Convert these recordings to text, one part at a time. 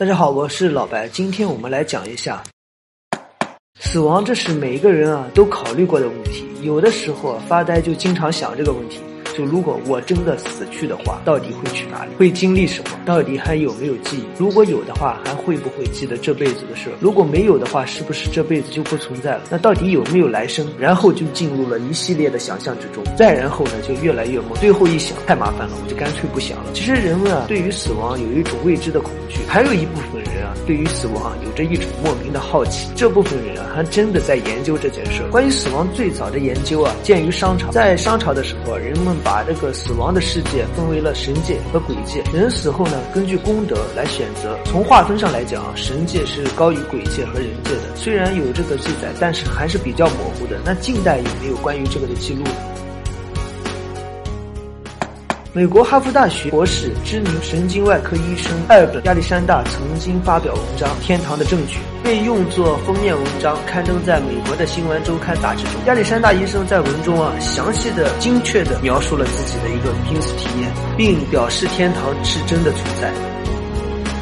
大家好，我是老白，今天我们来讲一下死亡，这是每一个人啊都考虑过的问题。有的时候发呆就经常想这个问题。就如果我真的死去的话，到底会去哪里？会经历什么？到底还有没有记忆？如果有的话，还会不会记得这辈子的事？如果没有的话，是不是这辈子就不存在了？那到底有没有来生？然后就进入了一系列的想象之中。再然后呢，就越来越懵。最后一想，太麻烦了，我就干脆不想了。其实人们啊，对于死亡有一种未知的恐惧，还有一部分对于死亡有着一种莫名的好奇。这部分人啊，还真的在研究这件事。关于死亡最早的研究啊，见于商朝。在商朝的时候，人们把这个死亡的世界分为了神界和鬼界。人死后呢，根据功德来选择。从划分上来讲，神界是高于鬼界和人界的。虽然有这个记载，但是还是比较模糊的。那近代有没有关于这个的记录呢？美国哈佛大学博士、知名神经外科医生艾尔本·亚历山大曾经发表文章《天堂的证据》，被用作封面文章刊登在美国的《新闻周刊》杂志中。亚历山大医生在文中啊，详细的、精确的描述了自己的一个濒死体验，并表示天堂是真的存在。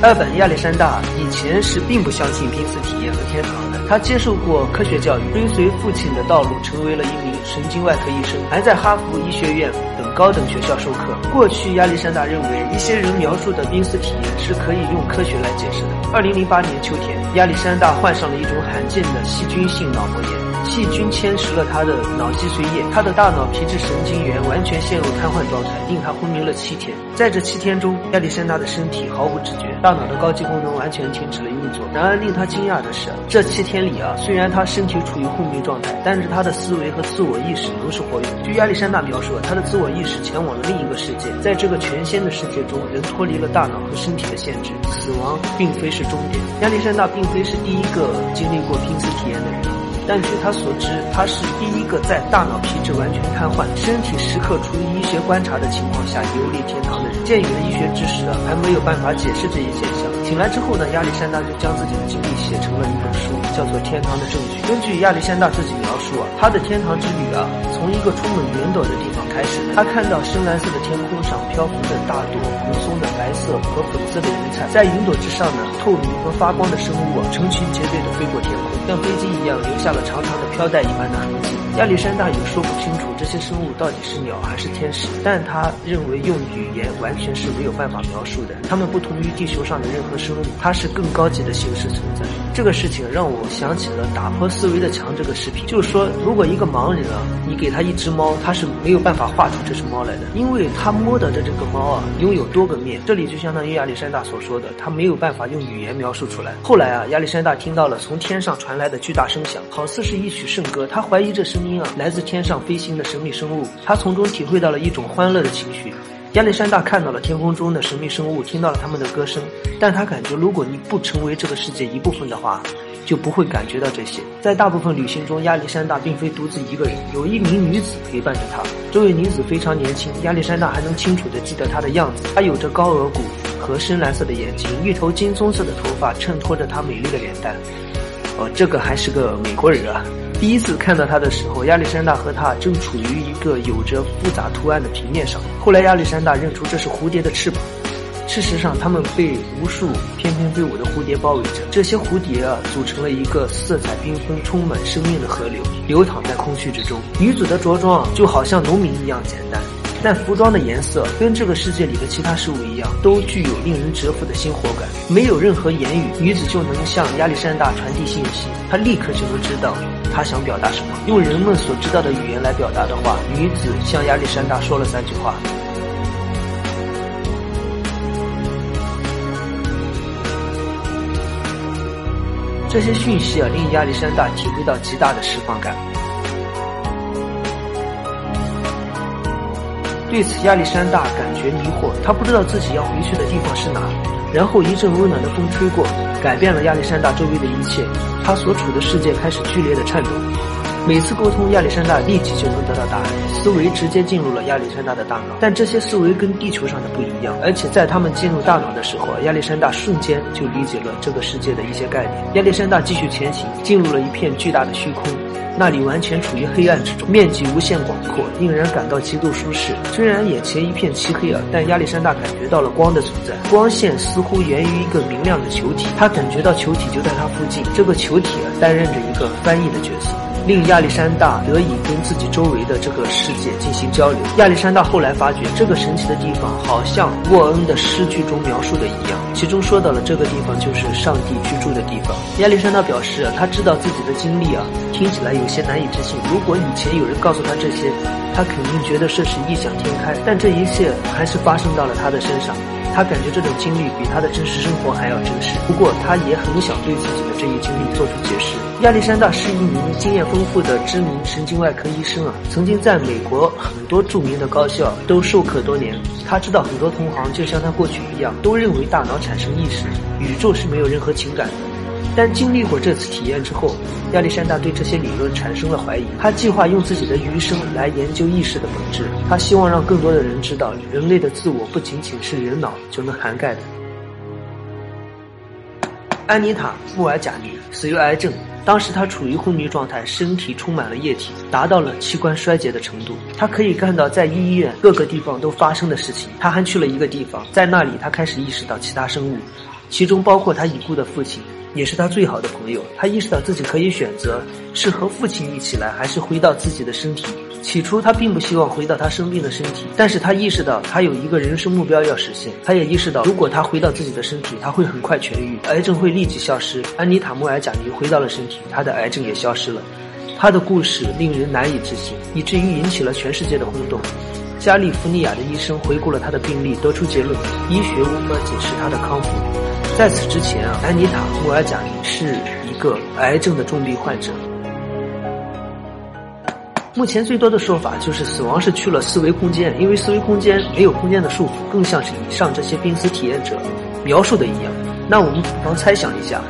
艾尔本·亚历山大以前是并不相信濒死体验和天堂，他接受过科学教育，追随父亲的道路，成为了一名神经外科医生，还在哈佛医学院等高等学校授课。过去，亚历山大认为一些人描述的濒死体验是可以用科学来解释的。二零零八年秋天，亚历山大患上了一种罕见的细菌性脑膜炎。细菌侵蚀了他的脑脊髓液，他的大脑皮质神经元完全陷入瘫痪状态，令他昏迷了七天。在这七天中，亚历山大的身体毫无知觉，大脑的高级功能完全停止了运作。然而，令他惊讶的是，这七天里啊，虽然他身体处于昏迷状态，但是他的思维和自我意识仍是活跃。据亚历山大描述，他的自我意识前往了另一个世界，在这个全新的世界中，人脱离了大脑和身体的限制，死亡并非是终点。亚历山大并非是第一个经历过濒死体验的人。但据他所知，他是第一个在大脑皮质完全瘫痪、身体时刻处于医学观察的情况下游历天堂的人。鉴于医学知识啊，还没有办法解释这一现象。醒来之后呢，亚历山大就将自己的经历写成了一本书，叫做《天堂的证据》。根据亚历山大自己描述啊，他的天堂之旅啊，从一个充满云朵的地方开始。他看到深蓝色的天空上漂浮着大朵蓬松的白色和粉色的云彩，在云朵之上呢，透明和发光的生物，成群结队的飞过天空，像飞机一样留下了。长长的飘带一般的痕迹，亚历山大也说不清楚这些生物到底是鸟还是天使，但他认为用语言完全是没有办法描述的。它们不同于地球上的任何生物，它是更高级的形式存在。这个事情让我想起了打破思维的墙这个视频，就是说，如果一个盲人啊，你给他一只猫，他是没有办法画出这只猫来的，因为他摸到的这个猫啊，拥有多个面。这里就相当于亚历山大所说的，他没有办法用语言描述出来。后来啊，亚历山大听到了从天上传来的巨大声响，好。似是一曲圣歌，他怀疑这声音啊来自天上飞行的神秘生物，他从中体会到了一种欢乐的情绪。亚历山大看到了天空中的神秘生物，听到了他们的歌声，但他感觉如果你不成为这个世界一部分的话，就不会感觉到这些。在大部分旅行中，亚历山大并非独自一个人，有一名女子陪伴着他。这位女子非常年轻，亚历山大还能清楚地记得她的样子。她有着高额骨和深蓝色的眼睛，一头金棕色的头发衬托着她美丽的脸蛋。哦，这个还是个美国人啊！第一次看到他的时候，亚历山大和他正处于一个有着复杂图案的平面上。后来，亚历山大认出这是蝴蝶的翅膀。事实上，它们被无数翩翩飞舞的蝴蝶包围着。这些蝴蝶啊，组成了一个色彩缤纷、充满生命的河流，流淌在空气之中。女子的着装就好像农民一样简单。但服装的颜色跟这个世界里的其他事物一样，都具有令人折服的新活感。没有任何言语，女子就能向亚历山大传递信息，她立刻就能知道他想表达什么。用人们所知道的语言来表达的话，女子向亚历山大说了三句话。这些讯息啊，令亚历山大体会到极大的释放感。对此，亚历山大感觉迷惑，他不知道自己要回去的地方是哪。然后一阵温暖的风吹过，改变了亚历山大周围的一切，他所处的世界开始剧烈的颤抖。每次沟通，亚历山大立即就能得到答案，思维直接进入了亚历山大的大脑。但这些思维跟地球上的不一样，而且在他们进入大脑的时候，亚历山大瞬间就理解了这个世界的一些概念。亚历山大继续前行，进入了一片巨大的虚空。那里完全处于黑暗之中，面积无限广阔，令人感到极度舒适。虽然眼前一片漆黑啊，但亚历山大感觉到了光的存在。光线似乎源于一个明亮的球体，他感觉到球体就在他附近。这个球体啊，担任着一个翻译的角色。令亚历山大得以跟自己周围的这个世界进行交流。亚历山大后来发觉，这个神奇的地方好像沃恩的诗句中描述的一样，其中说到了这个地方就是上帝居住的地方。亚历山大表示，他知道自己的经历啊，听起来有些难以置信。如果以前有人告诉他这些，他肯定觉得这是异想天开。但这一切还是发生到了他的身上。他感觉这种经历比他的真实生活还要真实，不过他也很想对自己的这一经历做出解释。亚历山大是一名经验丰富的知名神经外科医生啊，曾经在美国很多著名的高校都授课多年。他知道很多同行就像他过去一样，都认为大脑产生意识，宇宙是没有任何情感的。但经历过这次体验之后，亚历山大对这些理论产生了怀疑。他计划用自己的余生来研究意识的本质。他希望让更多的人知道，人类的自我不仅仅是人脑就能涵盖的。安妮塔·穆尔贾尼死于癌症，当时她处于昏迷状态，身体充满了液体，达到了器官衰竭的程度。她可以看到在医院各个地方都发生的事情。她还去了一个地方，在那里她开始意识到其他生物，其中包括她已故的父亲。也是他最好的朋友。他意识到自己可以选择是和父亲一起来，还是回到自己的身体。起初，他并不希望回到他生病的身体，但是他意识到他有一个人生目标要实现。他也意识到，如果他回到自己的身体，他会很快痊愈，癌症会立即消失。安妮塔·穆尔贾尼回到了身体，他的癌症也消失了。他的故事令人难以置信，以至于引起了全世界的轰动。加利福尼亚的医生回顾了他的病例，得出结论：医学无法解释他的康复。在此之前啊，安妮塔·穆尔贾尼是一个癌症的重病患者。目前最多的说法就是死亡是去了四维空间，因为四维空间没有空间的束缚，更像是以上这些濒死体验者描述的一样。那我们不妨猜想一下，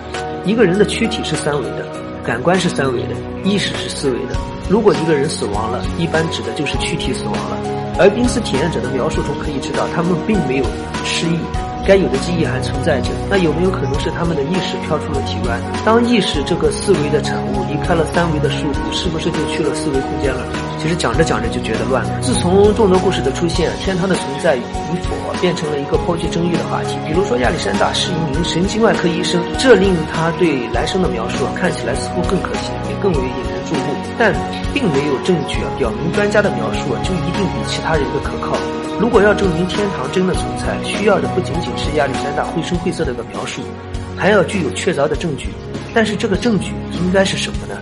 一个人的躯体是三维的，感官是三维的，意识是四维的。如果一个人死亡了，一般指的就是躯体死亡了。而濒死体验者的描述中可以知道，他们并没有失忆。该有的记忆还存在着，那有没有可能是他们的意识飘出了体外？当意识这个四维的产物离开了三维的束缚，是不是就去了四维空间了？其实讲着讲着就觉得乱了。自从众多故事的出现，天堂的存在与否变成了一个颇具争议的话题。比如说亚历山大是一名神经外科医生，这令他对来生的描述看起来似乎更可信，也更为引人注目。但并没有证据表明专家的描述就一定比其他人的可靠。如果要证明天堂真的存在，需要的不仅仅是亚历山大绘声绘色的个描述，还要具有确凿的证据。但是这个证据应该是什么呢？